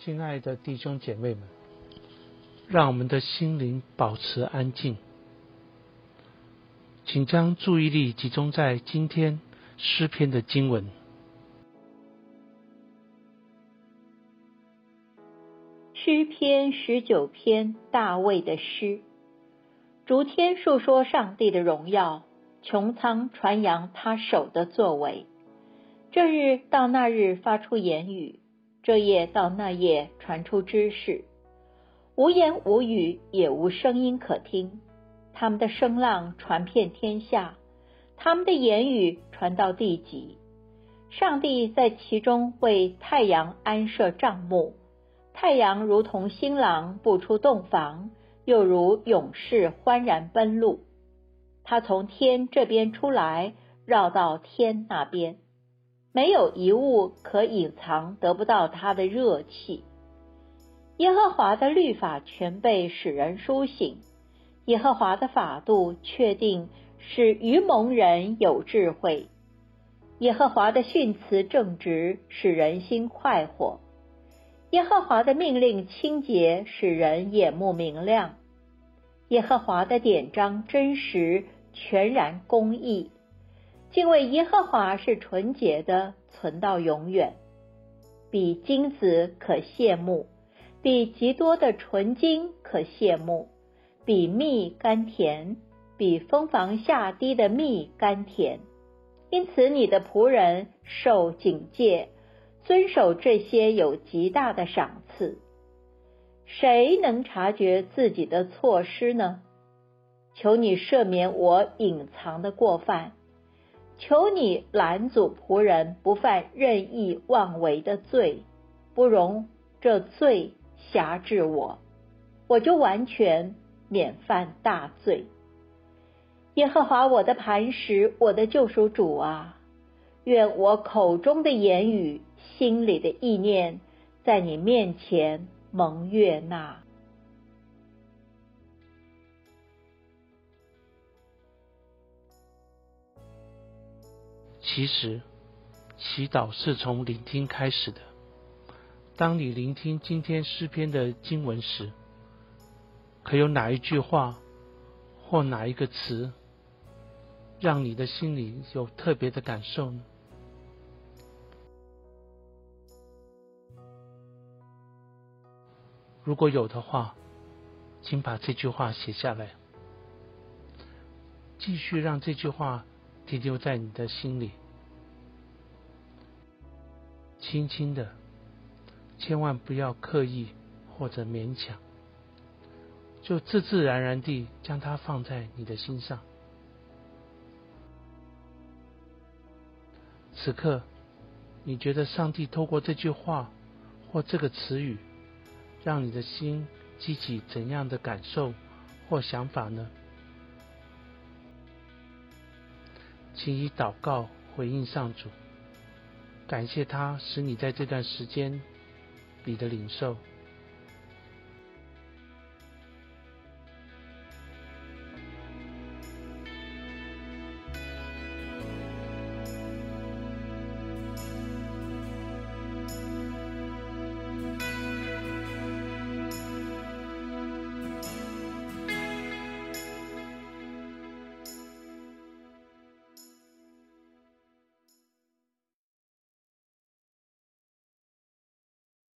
亲爱的弟兄姐妹们，让我们的心灵保持安静，请将注意力集中在今天诗篇的经文。诗篇十九篇，大卫的诗，逐天述说上帝的荣耀，穹苍传扬他手的作为。这日到那日发出言语。这夜到那夜传出知识，无言无语，也无声音可听。他们的声浪传遍天下，他们的言语传到地极。上帝在其中为太阳安设帐幕，太阳如同新郎步出洞房，又如勇士欢然奔路。他从天这边出来，绕到天那边。没有一物可隐藏，得不到他的热气。耶和华的律法全被使人苏醒，耶和华的法度确定，使愚蒙人有智慧。耶和华的训词正直，使人心快活。耶和华的命令清洁，使人眼目明亮。耶和华的典章真实，全然公义。敬畏耶和华是纯洁的，存到永远，比金子可羡慕，比极多的纯金可羡慕，比蜜甘甜，比蜂房下滴的蜜甘甜。因此，你的仆人受警戒，遵守这些有极大的赏赐。谁能察觉自己的错失呢？求你赦免我隐藏的过犯。求你拦阻仆人不犯任意妄为的罪，不容这罪辖制我，我就完全免犯大罪。耶和华我的磐石，我的救赎主啊，愿我口中的言语、心里的意念，在你面前蒙悦纳。其实，祈祷是从聆听开始的。当你聆听今天诗篇的经文时，可有哪一句话或哪一个词，让你的心里有特别的感受呢？如果有的话，请把这句话写下来，继续让这句话。停留在你的心里，轻轻的，千万不要刻意或者勉强，就自自然然地将它放在你的心上。此刻，你觉得上帝透过这句话或这个词语，让你的心激起怎样的感受或想法呢？请以祷告回应上主，感谢他使你在这段时间里的领受。